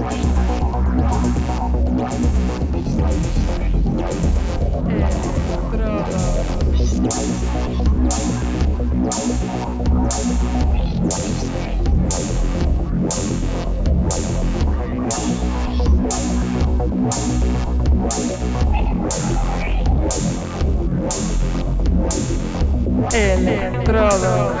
Estrada. Electrodos.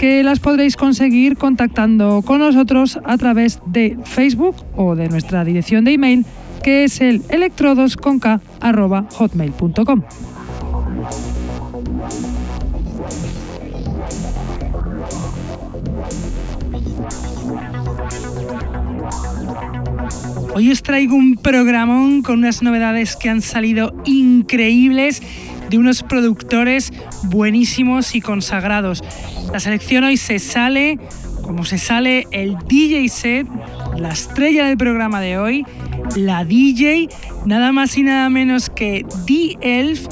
que las podréis conseguir contactando con nosotros a través de Facebook o de nuestra dirección de email que es el electrodosconk.hotmail.com. Hoy os traigo un programón con unas novedades que han salido increíbles de unos productores buenísimos y consagrados. La selección hoy se sale, como se sale el DJ set, la estrella del programa de hoy, la DJ, nada más y nada menos que D-Elf.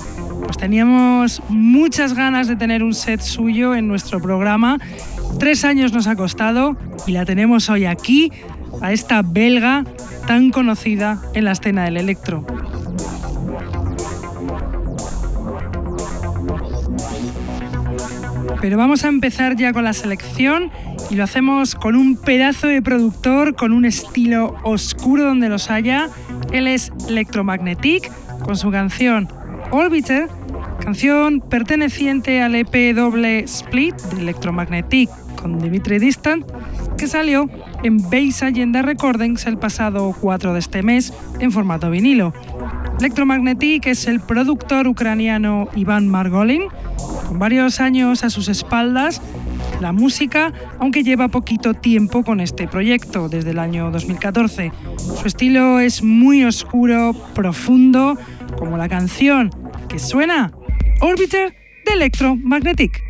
Pues teníamos muchas ganas de tener un set suyo en nuestro programa. Tres años nos ha costado y la tenemos hoy aquí, a esta belga tan conocida en la escena del electro. Pero vamos a empezar ya con la selección y lo hacemos con un pedazo de productor con un estilo oscuro donde los haya. Él es Electromagnetic con su canción Orbiter, canción perteneciente al EP doble split de Electromagnetic con Dimitri Distant, que salió en Base Agenda Recordings el pasado 4 de este mes en formato vinilo. Electromagnetic es el productor ucraniano Iván Margolin, con varios años a sus espaldas, la música, aunque lleva poquito tiempo con este proyecto, desde el año 2014. Su estilo es muy oscuro, profundo, como la canción que suena Orbiter de Electromagnetic.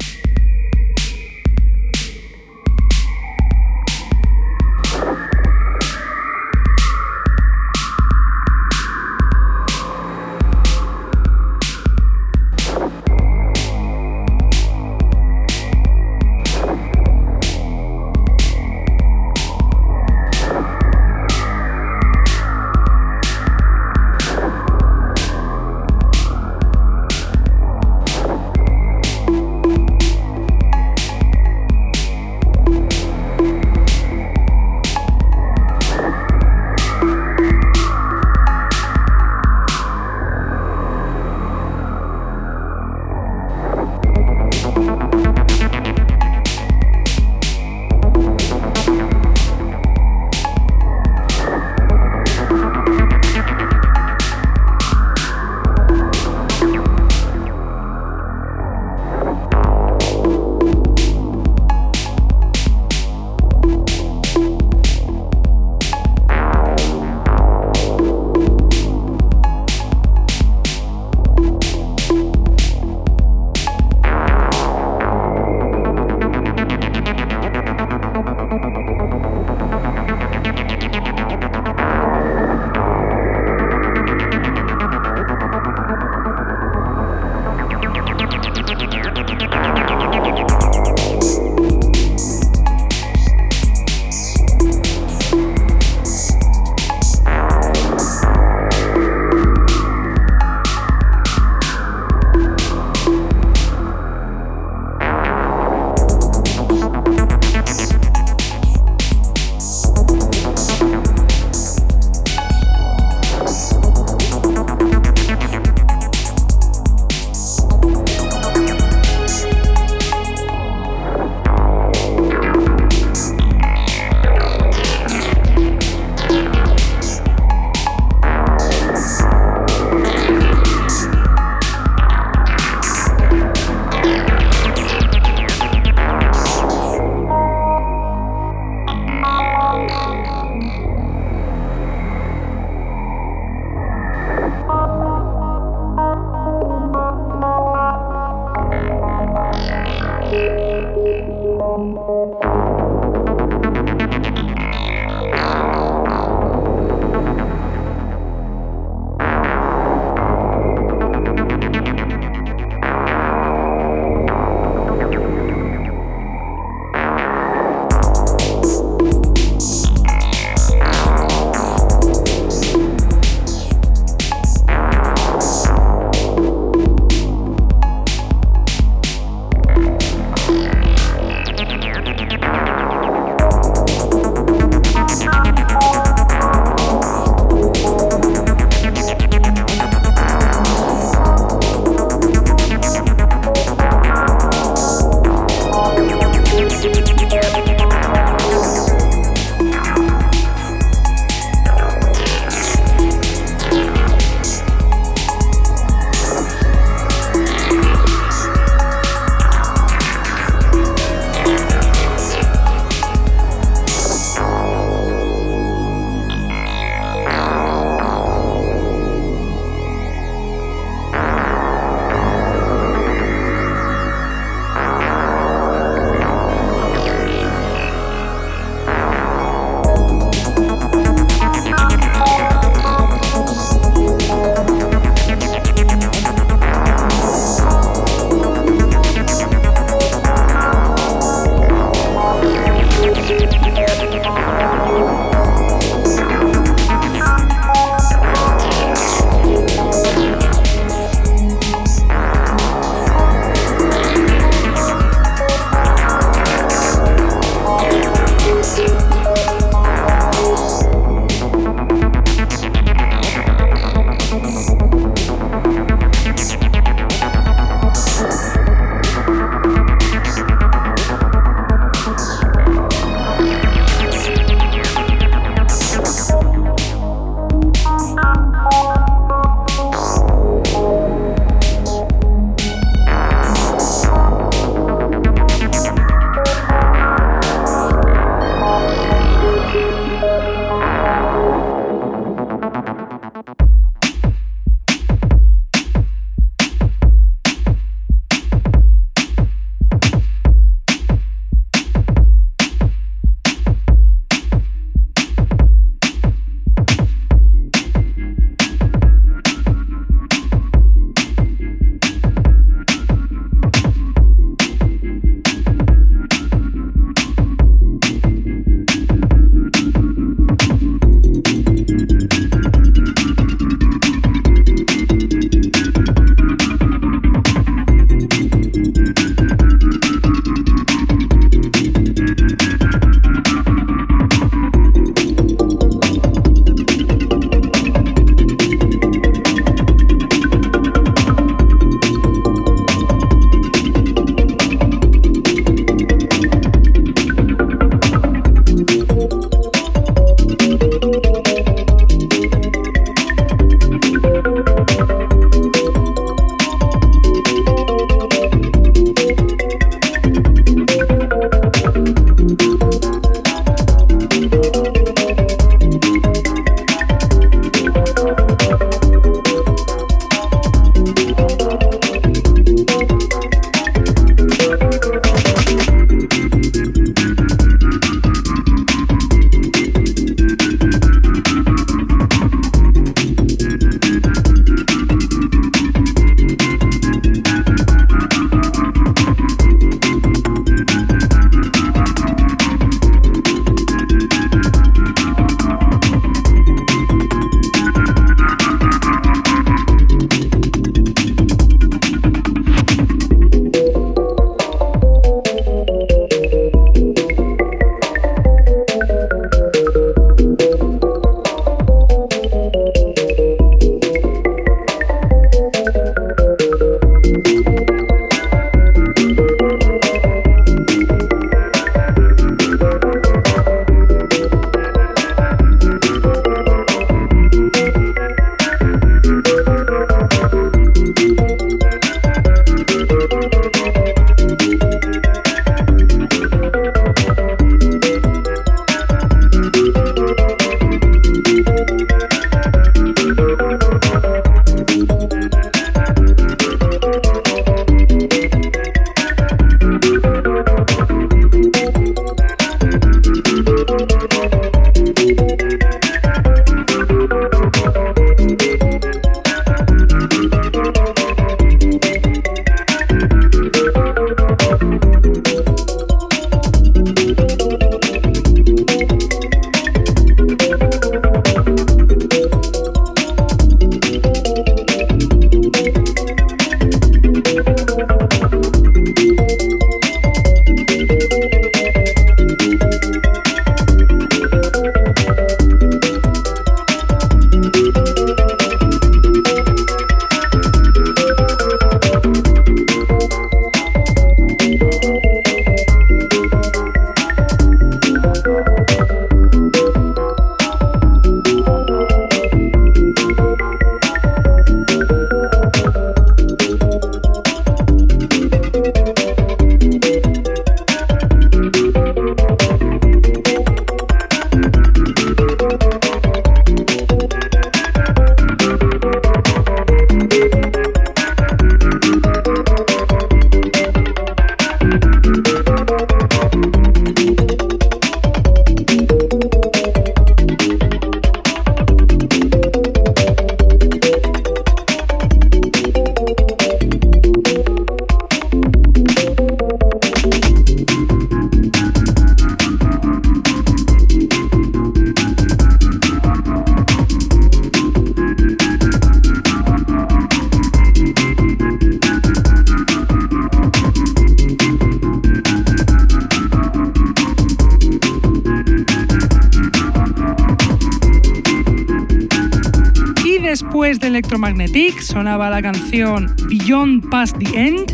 Sonaba la canción Beyond Past the End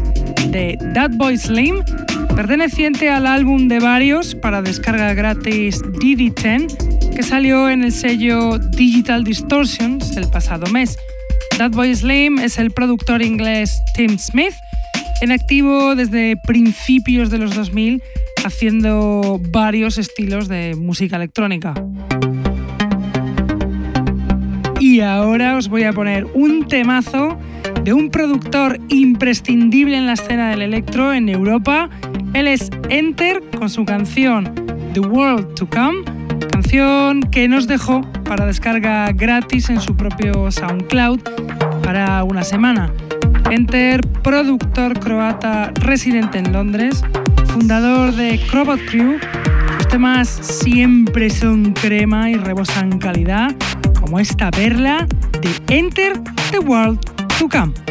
de That Boy Slim, perteneciente al álbum de varios para descarga gratis DD10, que salió en el sello Digital Distortions el pasado mes. That Boy Slim es el productor inglés Tim Smith, en activo desde principios de los 2000, haciendo varios estilos de música electrónica. Ahora os voy a poner un temazo de un productor imprescindible en la escena del electro en Europa. Él es Enter con su canción The World to Come, canción que nos dejó para descarga gratis en su propio SoundCloud para una semana. Enter, productor croata residente en Londres, fundador de Crobot Crew, los temas siempre son crema y rebosan calidad como esta perla de Enter the World to Come.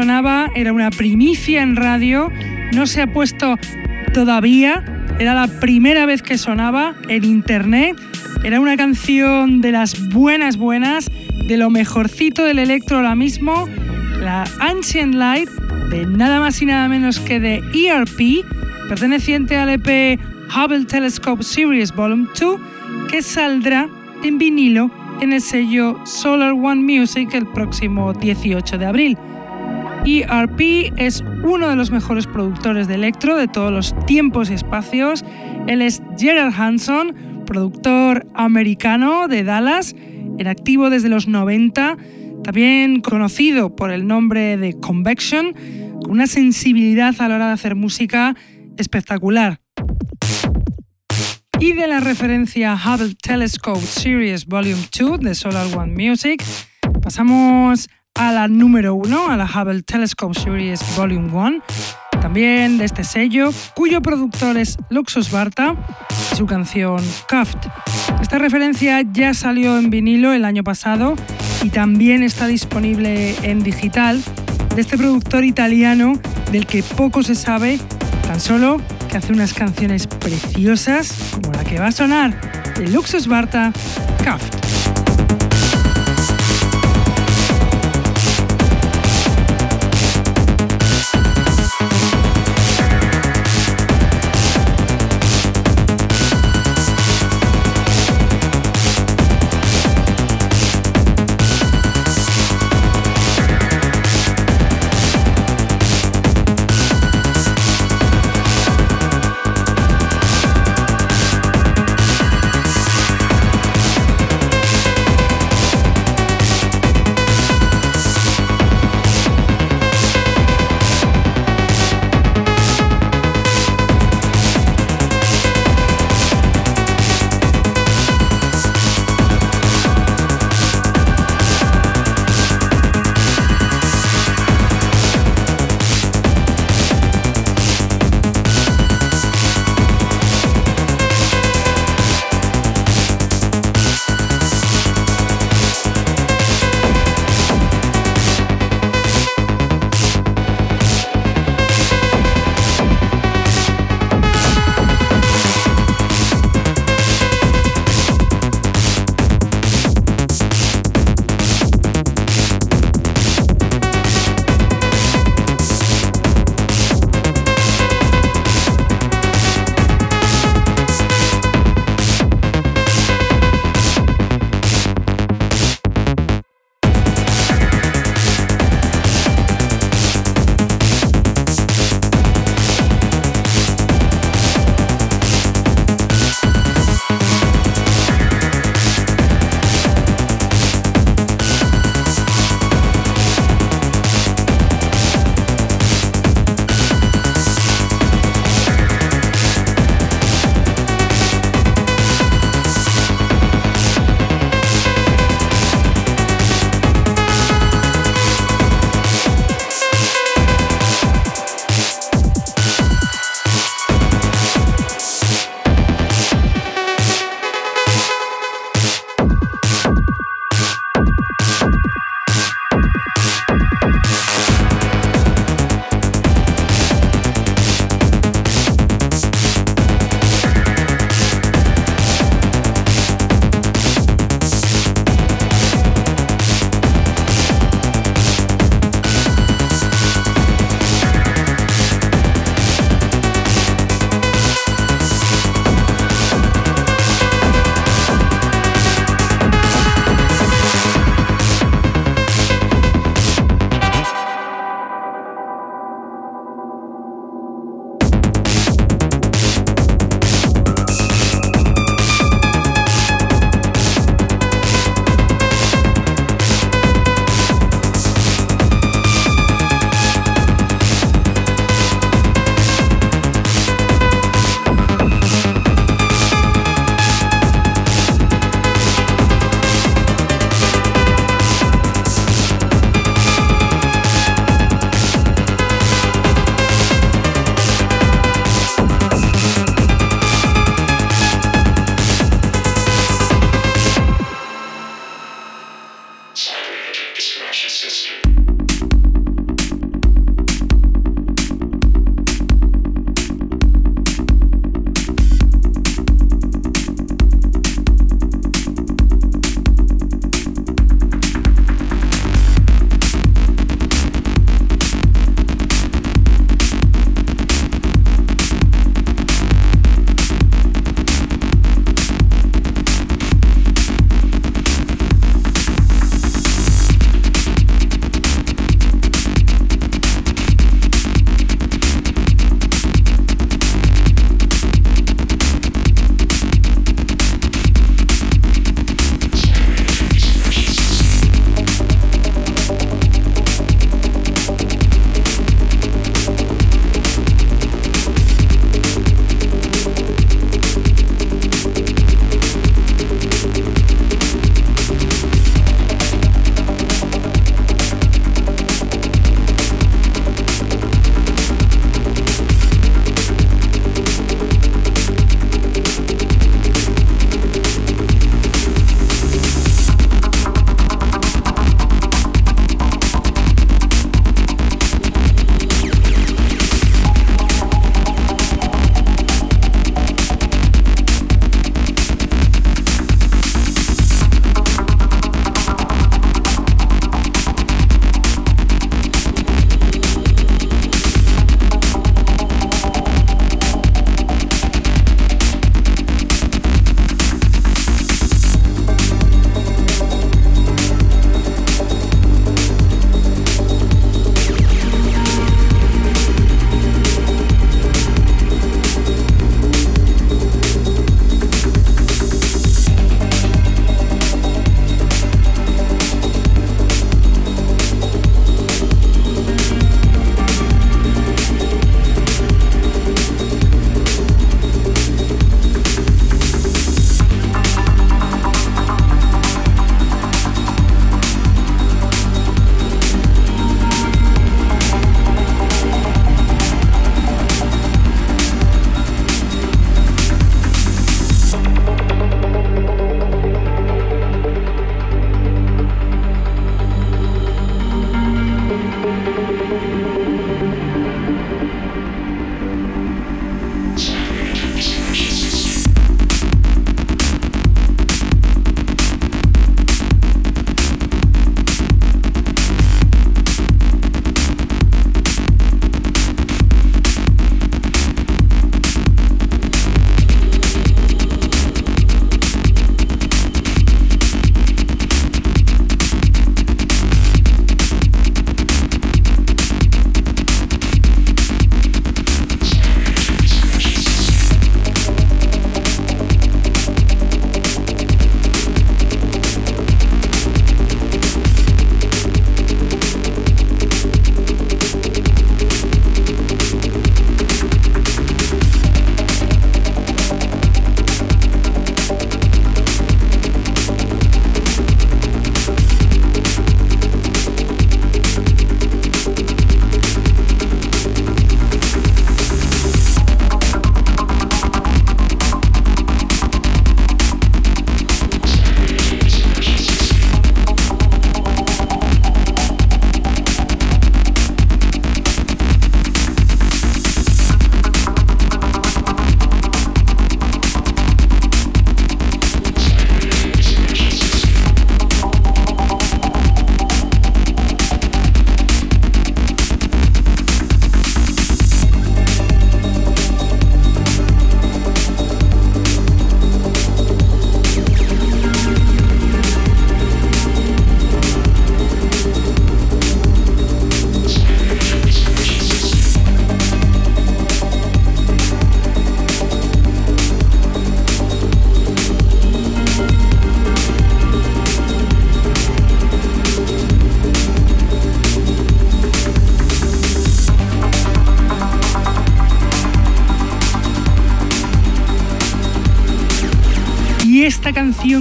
Sonaba era una primicia en radio, no se ha puesto todavía, era la primera vez que sonaba en internet, era una canción de las buenas buenas, de lo mejorcito del electro ahora mismo, la Ancient Light de nada más y nada menos que de ERP, perteneciente al EP Hubble Telescope Series Volume 2, que saldrá en vinilo en el sello Solar One Music el próximo 18 de abril. ERP es uno de los mejores productores de electro de todos los tiempos y espacios. Él es Gerard Hanson, productor americano de Dallas, en activo desde los 90, también conocido por el nombre de Convection, con una sensibilidad a la hora de hacer música espectacular. Y de la referencia Hubble Telescope Series Volume 2 de Solar One Music, pasamos a la número 1, a la Hubble Telescope Series Volume 1, también de este sello, cuyo productor es Luxus Barta su canción Cuffed. Esta referencia ya salió en vinilo el año pasado y también está disponible en digital de este productor italiano del que poco se sabe, tan solo que hace unas canciones preciosas como la que va a sonar de Luxus Barta, Cuffed.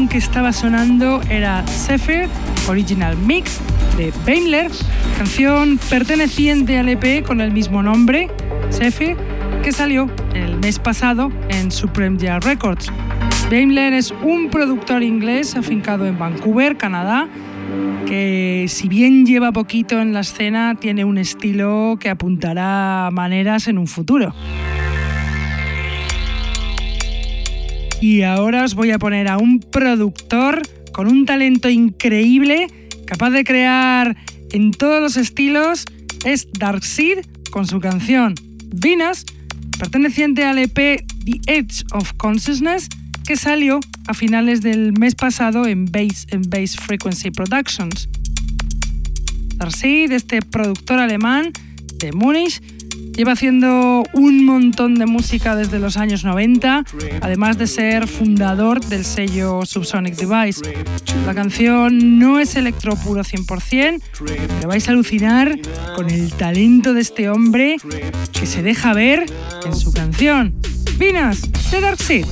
Que estaba sonando era Zephyr Original Mix de Baimler, canción perteneciente al EP con el mismo nombre, Zephyr, que salió el mes pasado en Supreme Jazz Records. Daimler es un productor inglés afincado en Vancouver, Canadá, que si bien lleva poquito en la escena, tiene un estilo que apuntará a maneras en un futuro. Y ahora os voy a poner a un productor con un talento increíble, capaz de crear en todos los estilos, es Darkseid con su canción Venus, perteneciente al EP The Edge of Consciousness, que salió a finales del mes pasado en Base, en Base Frequency Productions. Darcy, este productor alemán de Múnich, lleva haciendo un montón de música desde los años 90, además de ser fundador del sello Subsonic Device. La canción no es electro puro 100%, pero vais a alucinar con el talento de este hombre que se deja ver en su canción. Vinas de Darkseid.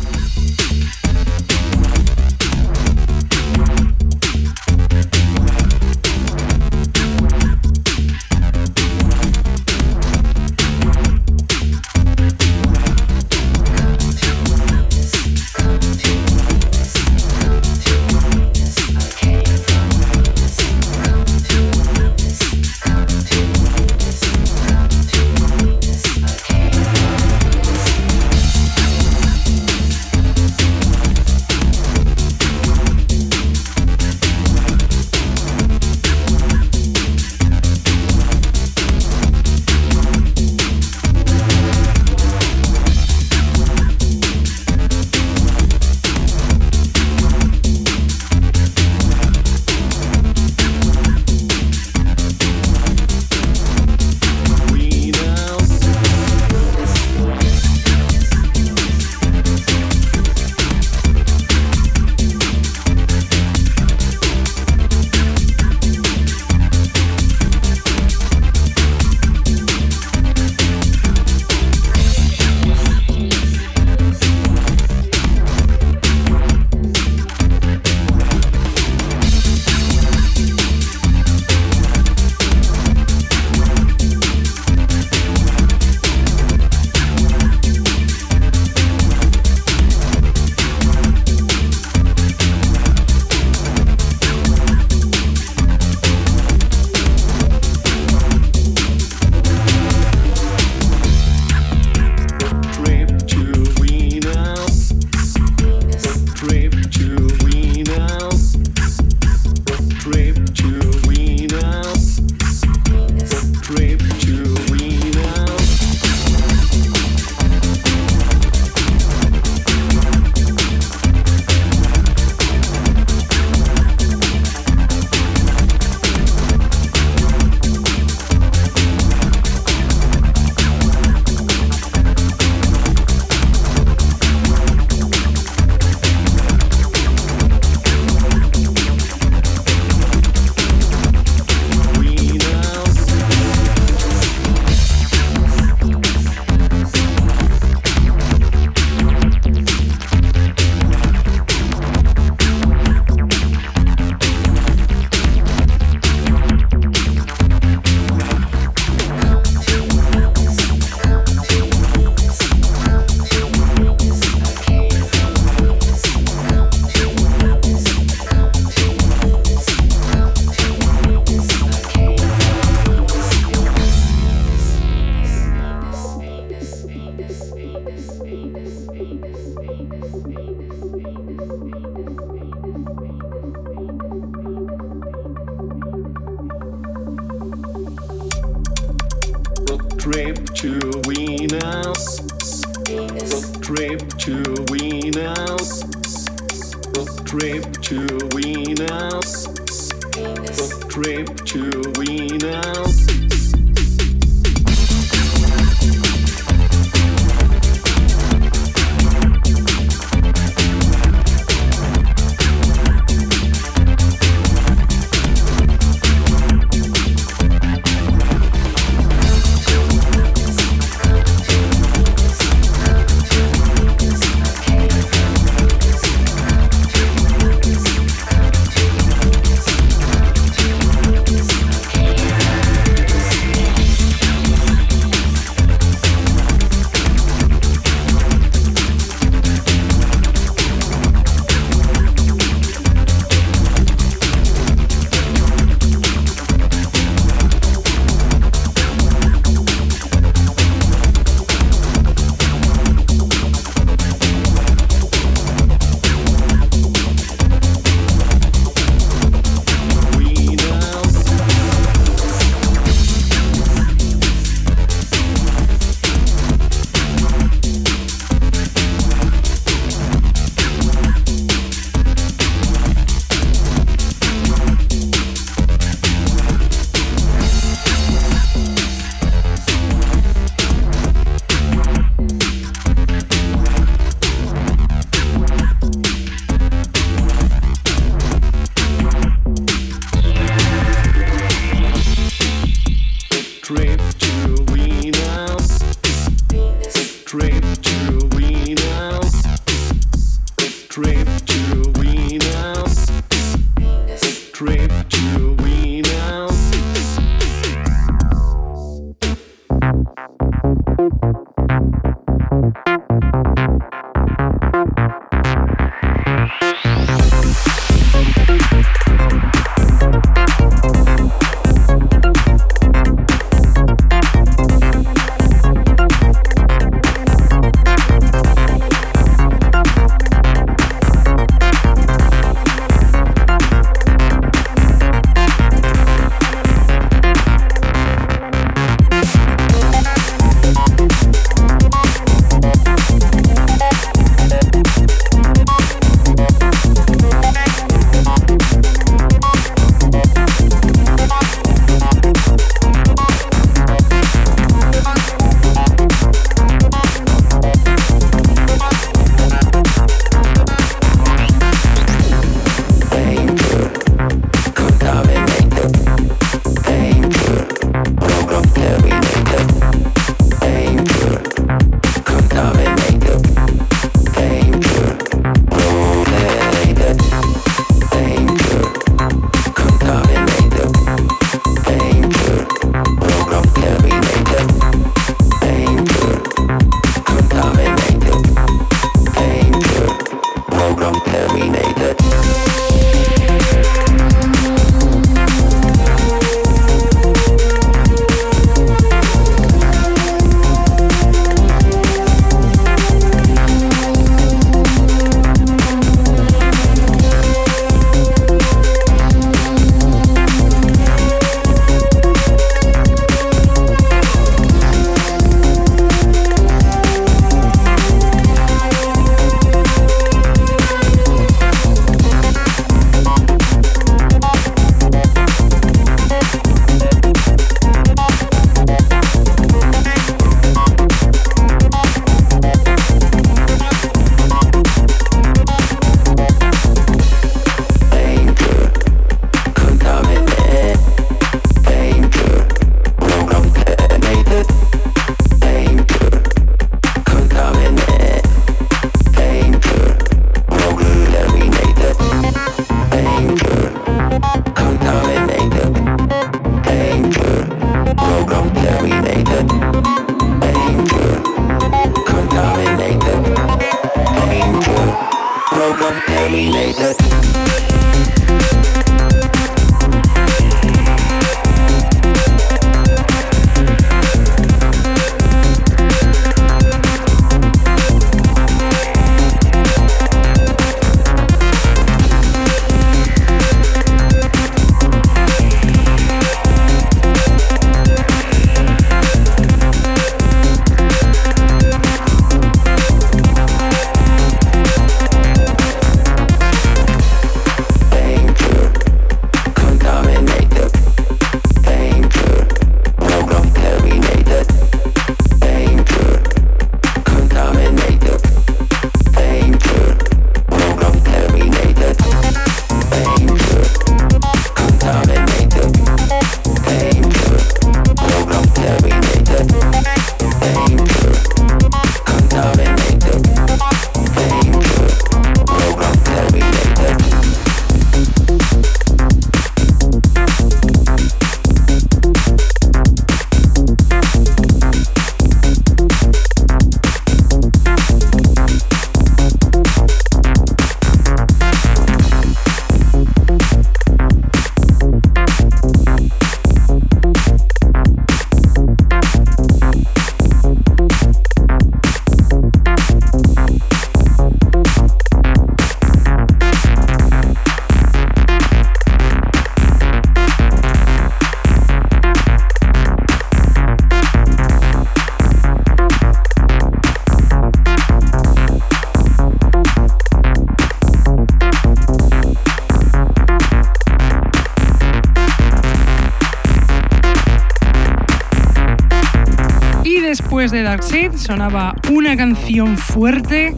Darkseid sonaba una canción fuerte,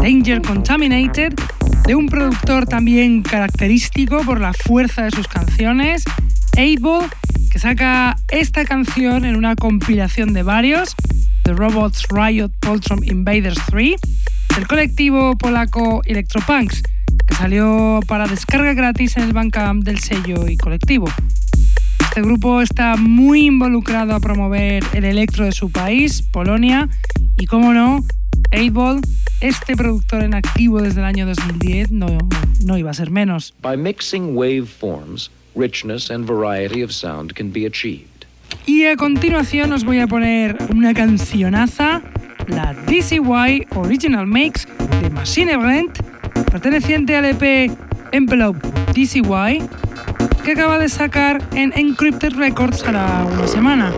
Danger Contaminated, de un productor también característico por la fuerza de sus canciones, Able, que saca esta canción en una compilación de varios, The Robots Riot Poltron Invaders 3, del colectivo polaco Electropunks, que salió para descarga gratis en el Bandcamp del sello y colectivo. Este grupo está muy involucrado a promover el electro de su país, Polonia, y como no, 8 este productor en activo desde el año 2010, no, no iba a ser menos. By mixing waveforms, richness and variety of sound can be achieved. Y a continuación os voy a poner una cancionaza, la DCY Original Mix de Machine Brent, perteneciente al EP Envelope DCY que acaba de sacar en Encrypted Records hará una semana.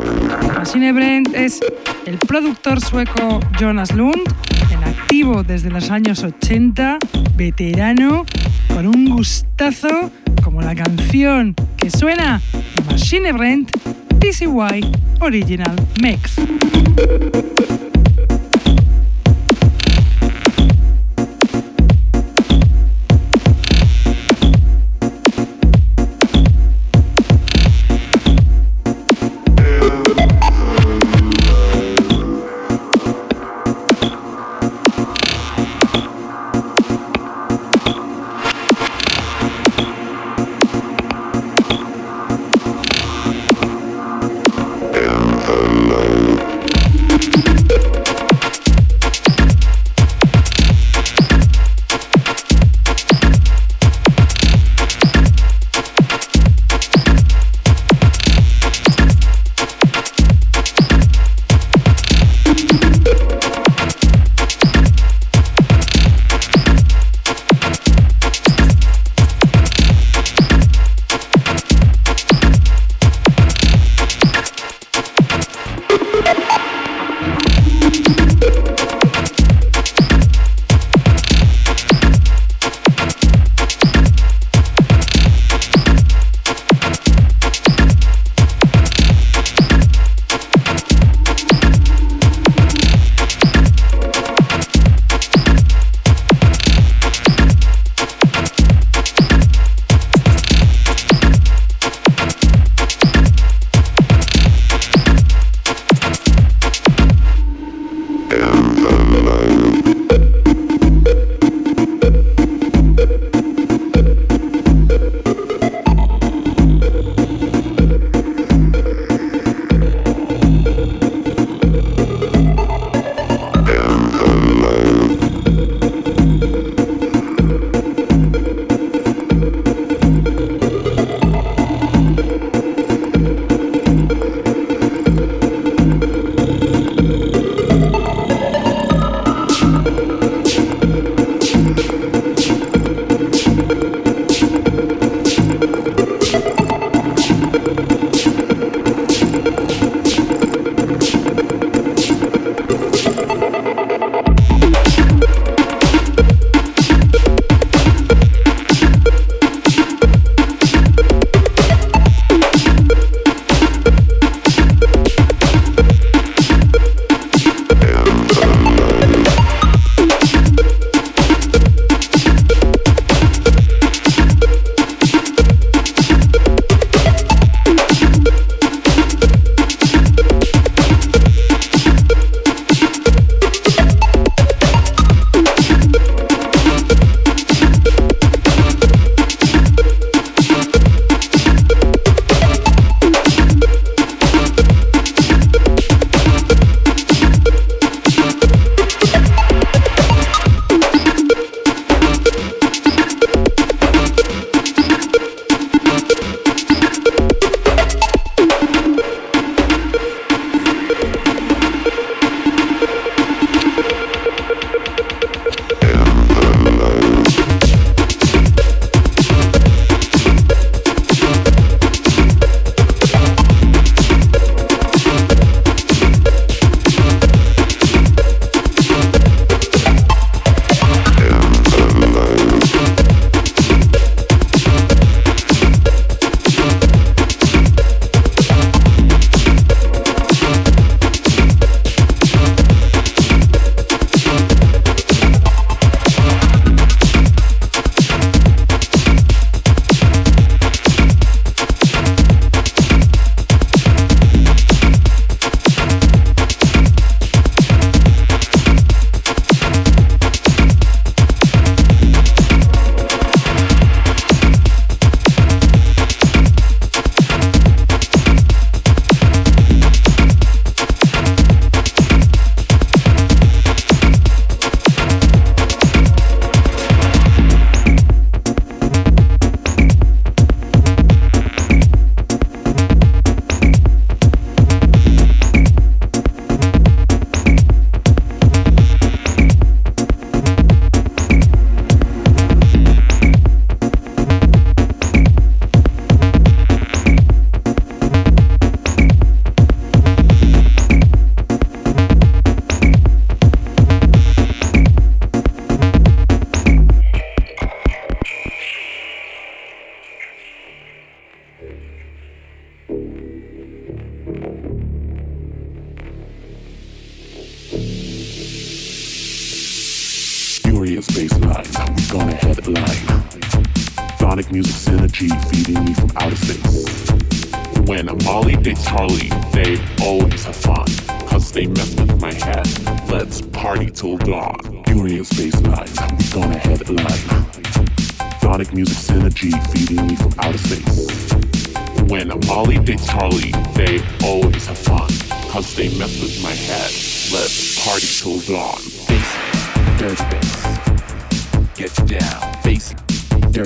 Machine Brent es el productor sueco Jonas Lund, en activo desde los años 80, veterano, con un gustazo como la canción que suena Machine Brent TCY Original Mix.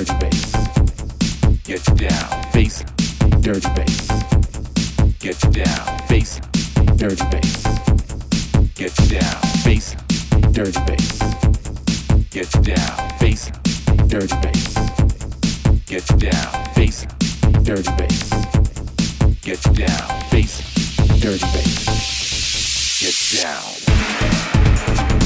dirty bass. Get down, bass, dirty bass. Get down, bass, dirty bass. Get down, bass, dirty bass. Get down, bass, dirty bass. Get down, bass, dirty bass. Get down, dirty bass. Get down.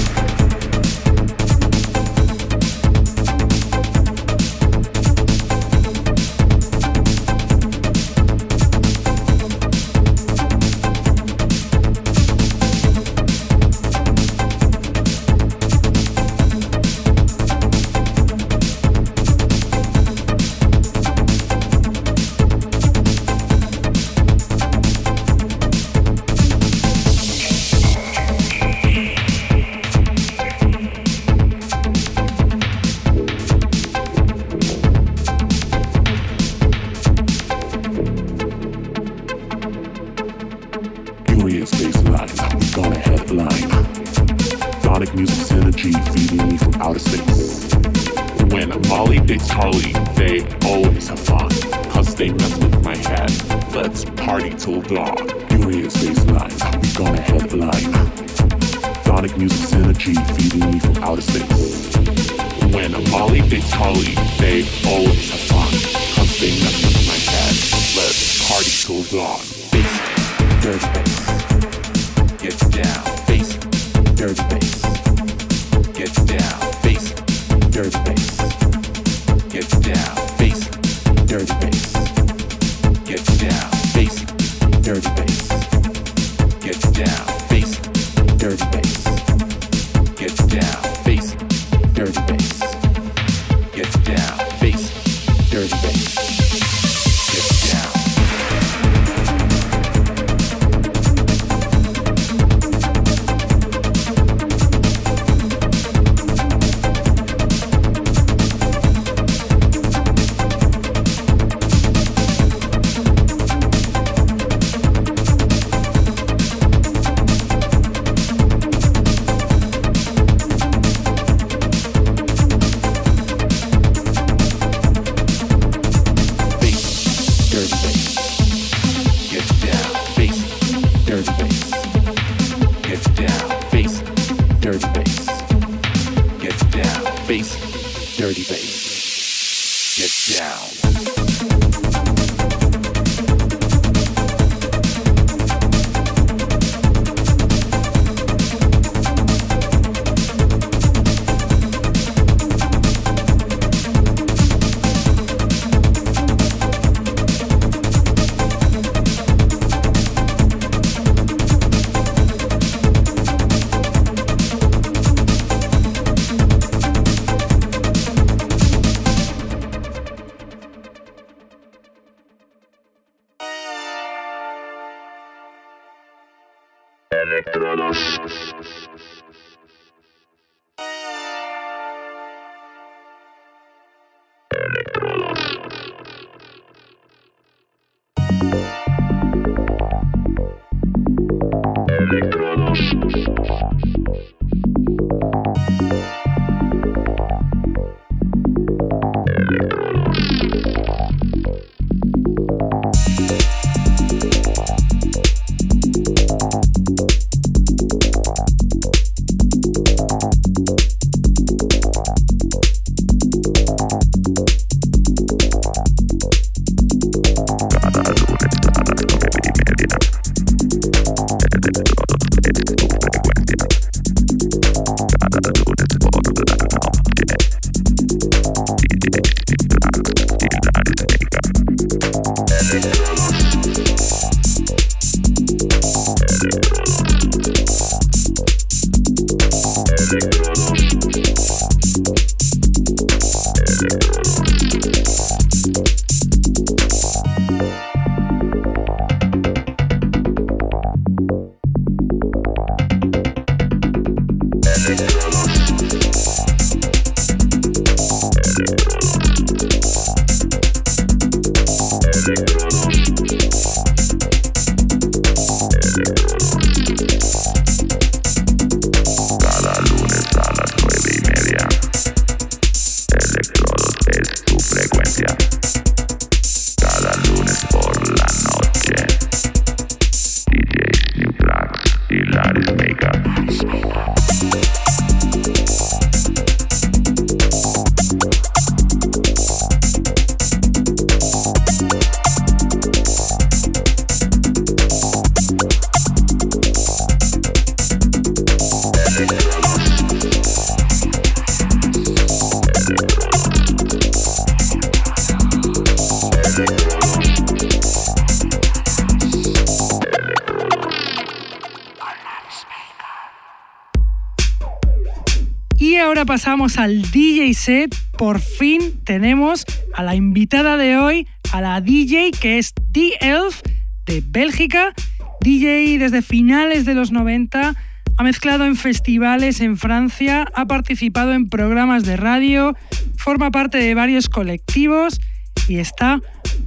Al DJ set, por fin tenemos a la invitada de hoy, a la DJ que es D-Elf de Bélgica. DJ desde finales de los 90, ha mezclado en festivales en Francia, ha participado en programas de radio, forma parte de varios colectivos y está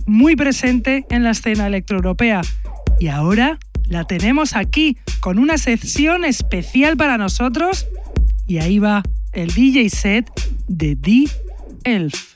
muy presente en la escena electroeuropea. Y ahora la tenemos aquí con una sección especial para nosotros y ahí va el DJ set de The Elf.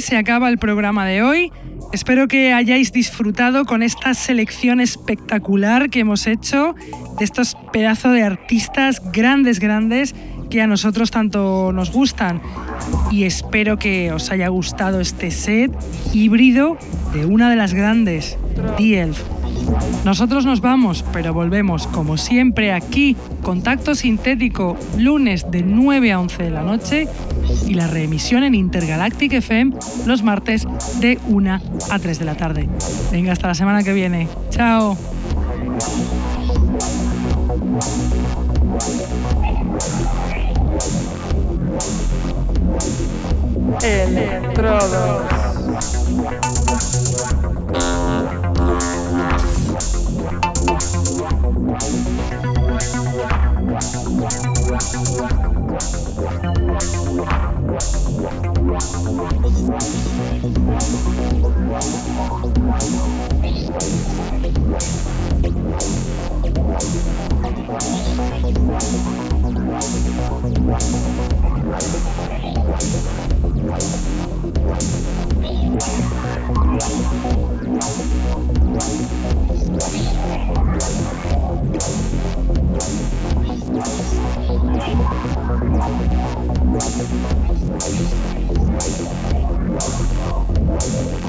Se acaba el programa de hoy. Espero que hayáis disfrutado con esta selección espectacular que hemos hecho de estos pedazos de artistas grandes, grandes que a nosotros tanto nos gustan. Y espero que os haya gustado este set híbrido de una de las grandes, The nosotros nos vamos, pero volvemos como siempre aquí, contacto sintético lunes de 9 a 11 de la noche y la reemisión en Intergalactic FM los martes de 1 a 3 de la tarde. Venga, hasta la semana que viene. Chao. Electrodos. Thank